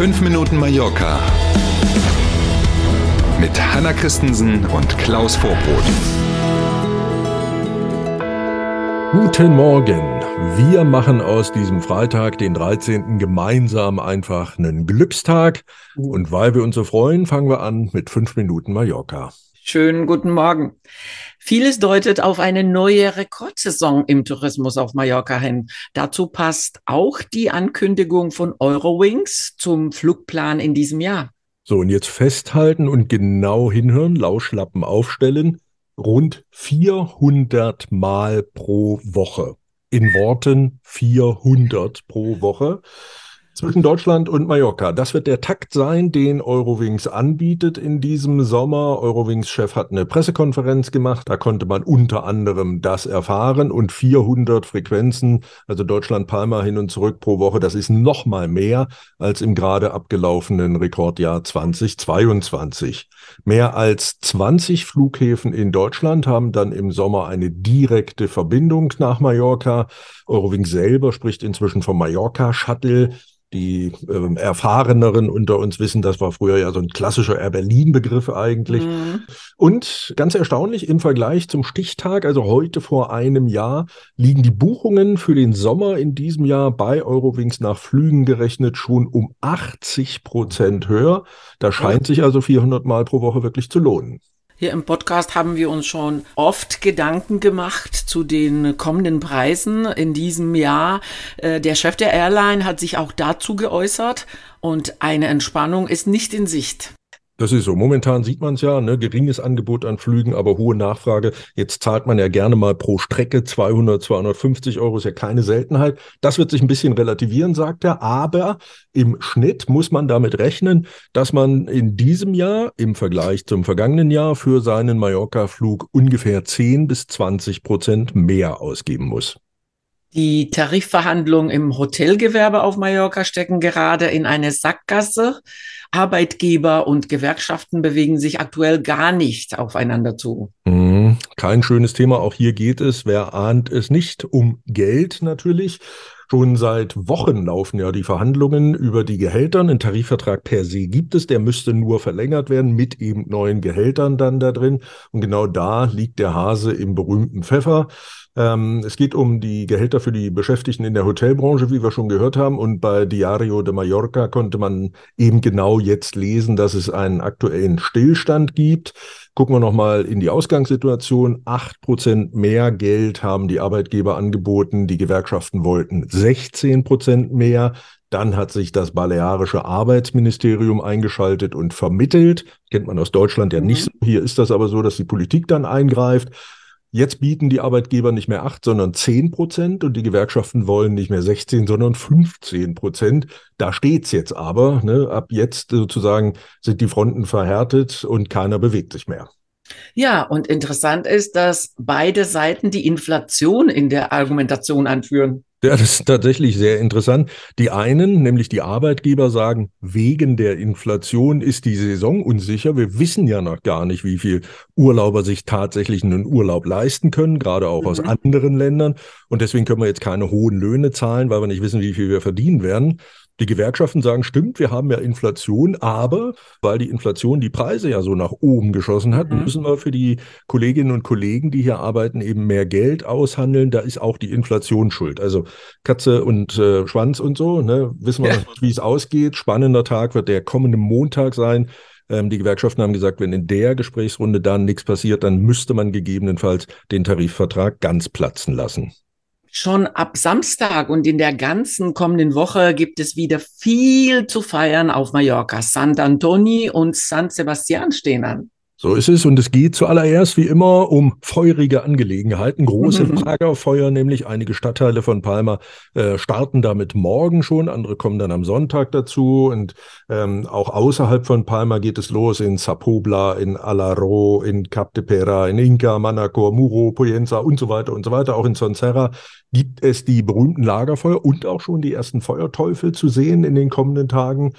5 Minuten Mallorca mit Hanna Christensen und Klaus Vorbrot. Guten Morgen. Wir machen aus diesem Freitag, den 13. gemeinsam einfach einen Glückstag. Und weil wir uns so freuen, fangen wir an mit 5 Minuten Mallorca. Schönen guten Morgen. Vieles deutet auf eine neue Rekordsaison im Tourismus auf Mallorca hin. Dazu passt auch die Ankündigung von Eurowings zum Flugplan in diesem Jahr. So, und jetzt festhalten und genau hinhören, Lauschlappen aufstellen. Rund 400 Mal pro Woche. In Worten 400 pro Woche zwischen Deutschland und Mallorca. Das wird der Takt sein, den Eurowings anbietet in diesem Sommer. Eurowings-Chef hat eine Pressekonferenz gemacht. Da konnte man unter anderem das erfahren und 400 Frequenzen, also Deutschland-Palma hin und zurück pro Woche. Das ist noch mal mehr als im gerade abgelaufenen Rekordjahr 2022. Mehr als 20 Flughäfen in Deutschland haben dann im Sommer eine direkte Verbindung nach Mallorca. Eurowings selber spricht inzwischen vom Mallorca Shuttle die ähm, Erfahreneren unter uns wissen, das war früher ja so ein klassischer Air Berlin-Begriff eigentlich. Mhm. Und ganz erstaunlich, im Vergleich zum Stichtag, also heute vor einem Jahr, liegen die Buchungen für den Sommer in diesem Jahr bei Eurowings nach Flügen gerechnet schon um 80 Prozent höher. Da scheint sich also 400 Mal pro Woche wirklich zu lohnen. Hier im Podcast haben wir uns schon oft Gedanken gemacht zu den kommenden Preisen in diesem Jahr. Äh, der Chef der Airline hat sich auch dazu geäußert und eine Entspannung ist nicht in Sicht. Das ist so. Momentan sieht man es ja, ne? geringes Angebot an Flügen, aber hohe Nachfrage. Jetzt zahlt man ja gerne mal pro Strecke 200, 250 Euro, ist ja keine Seltenheit. Das wird sich ein bisschen relativieren, sagt er. Aber im Schnitt muss man damit rechnen, dass man in diesem Jahr im Vergleich zum vergangenen Jahr für seinen Mallorca-Flug ungefähr 10 bis 20 Prozent mehr ausgeben muss. Die Tarifverhandlungen im Hotelgewerbe auf Mallorca stecken gerade in eine Sackgasse. Arbeitgeber und Gewerkschaften bewegen sich aktuell gar nicht aufeinander zu. Mhm. Kein schönes Thema. Auch hier geht es, wer ahnt es nicht, um Geld natürlich. Schon seit Wochen laufen ja die Verhandlungen über die Gehälter. Ein Tarifvertrag per se gibt es, der müsste nur verlängert werden mit eben neuen Gehältern dann da drin. Und genau da liegt der Hase im berühmten Pfeffer. Ähm, es geht um die Gehälter für die Beschäftigten in der Hotelbranche, wie wir schon gehört haben. Und bei Diario de Mallorca konnte man eben genau jetzt lesen, dass es einen aktuellen Stillstand gibt. Gucken wir nochmal in die Ausgangssituation. Acht Prozent mehr Geld haben die Arbeitgeber angeboten. Die Gewerkschaften wollten 16 Prozent mehr. Dann hat sich das balearische Arbeitsministerium eingeschaltet und vermittelt. Kennt man aus Deutschland ja nicht mhm. so. Hier ist das aber so, dass die Politik dann eingreift. Jetzt bieten die Arbeitgeber nicht mehr acht, sondern zehn Prozent und die Gewerkschaften wollen nicht mehr 16, sondern 15 Prozent. Da steht's jetzt aber. Ne? Ab jetzt sozusagen sind die Fronten verhärtet und keiner bewegt sich mehr. Ja, und interessant ist, dass beide Seiten die Inflation in der Argumentation anführen. Ja, das ist tatsächlich sehr interessant. Die einen, nämlich die Arbeitgeber, sagen, wegen der Inflation ist die Saison unsicher. Wir wissen ja noch gar nicht, wie viel Urlauber sich tatsächlich einen Urlaub leisten können, gerade auch mhm. aus anderen Ländern. Und deswegen können wir jetzt keine hohen Löhne zahlen, weil wir nicht wissen, wie viel wir verdienen werden. Die Gewerkschaften sagen, stimmt, wir haben ja Inflation, aber weil die Inflation die Preise ja so nach oben geschossen hat, mhm. müssen wir für die Kolleginnen und Kollegen, die hier arbeiten, eben mehr Geld aushandeln. Da ist auch die Inflation schuld. Also Katze und äh, Schwanz und so, ne, wissen wir, ja. wie es ausgeht. Spannender Tag wird der kommende Montag sein. Ähm, die Gewerkschaften haben gesagt, wenn in der Gesprächsrunde dann nichts passiert, dann müsste man gegebenenfalls den Tarifvertrag ganz platzen lassen. Schon ab Samstag und in der ganzen kommenden Woche gibt es wieder viel zu feiern auf Mallorca. Sant Antoni und San Sebastian stehen an. So ist es und es geht zuallererst wie immer um feurige Angelegenheiten, große mhm. Lagerfeuer, nämlich einige Stadtteile von Palma äh, starten damit morgen schon, andere kommen dann am Sonntag dazu und ähm, auch außerhalb von Palma geht es los in Sapobla, in Alaro, in Cap de Pera, in Inca, Manacor, Muro, Poyenza und so weiter und so weiter. Auch in Sonserra gibt es die berühmten Lagerfeuer und auch schon die ersten Feuerteufel zu sehen in den kommenden Tagen.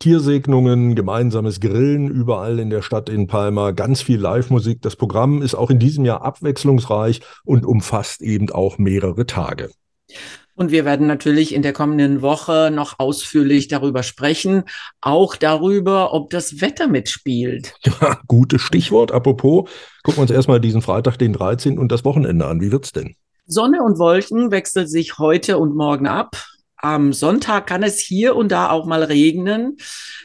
Tiersegnungen, gemeinsames Grillen überall in der Stadt in Palma, ganz viel Live-Musik. Das Programm ist auch in diesem Jahr abwechslungsreich und umfasst eben auch mehrere Tage. Und wir werden natürlich in der kommenden Woche noch ausführlich darüber sprechen, auch darüber, ob das Wetter mitspielt. Ja, gutes Stichwort. Apropos, gucken wir uns erstmal diesen Freitag, den 13. und das Wochenende an. Wie wird's denn? Sonne und Wolken wechseln sich heute und morgen ab. Am Sonntag kann es hier und da auch mal regnen.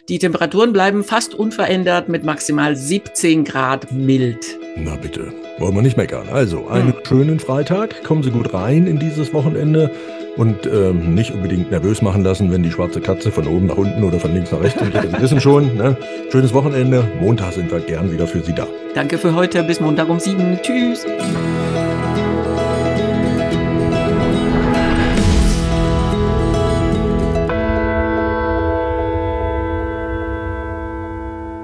Die Temperaturen bleiben fast unverändert mit maximal 17 Grad mild. Na bitte, wollen wir nicht meckern. Also, einen hm. schönen Freitag. Kommen Sie gut rein in dieses Wochenende und ähm, nicht unbedingt nervös machen lassen, wenn die schwarze Katze von oben nach unten oder von links nach rechts geht. Sie wissen schon, ne? schönes Wochenende. Montag sind wir gern wieder für Sie da. Danke für heute. Bis Montag um sieben. Tschüss.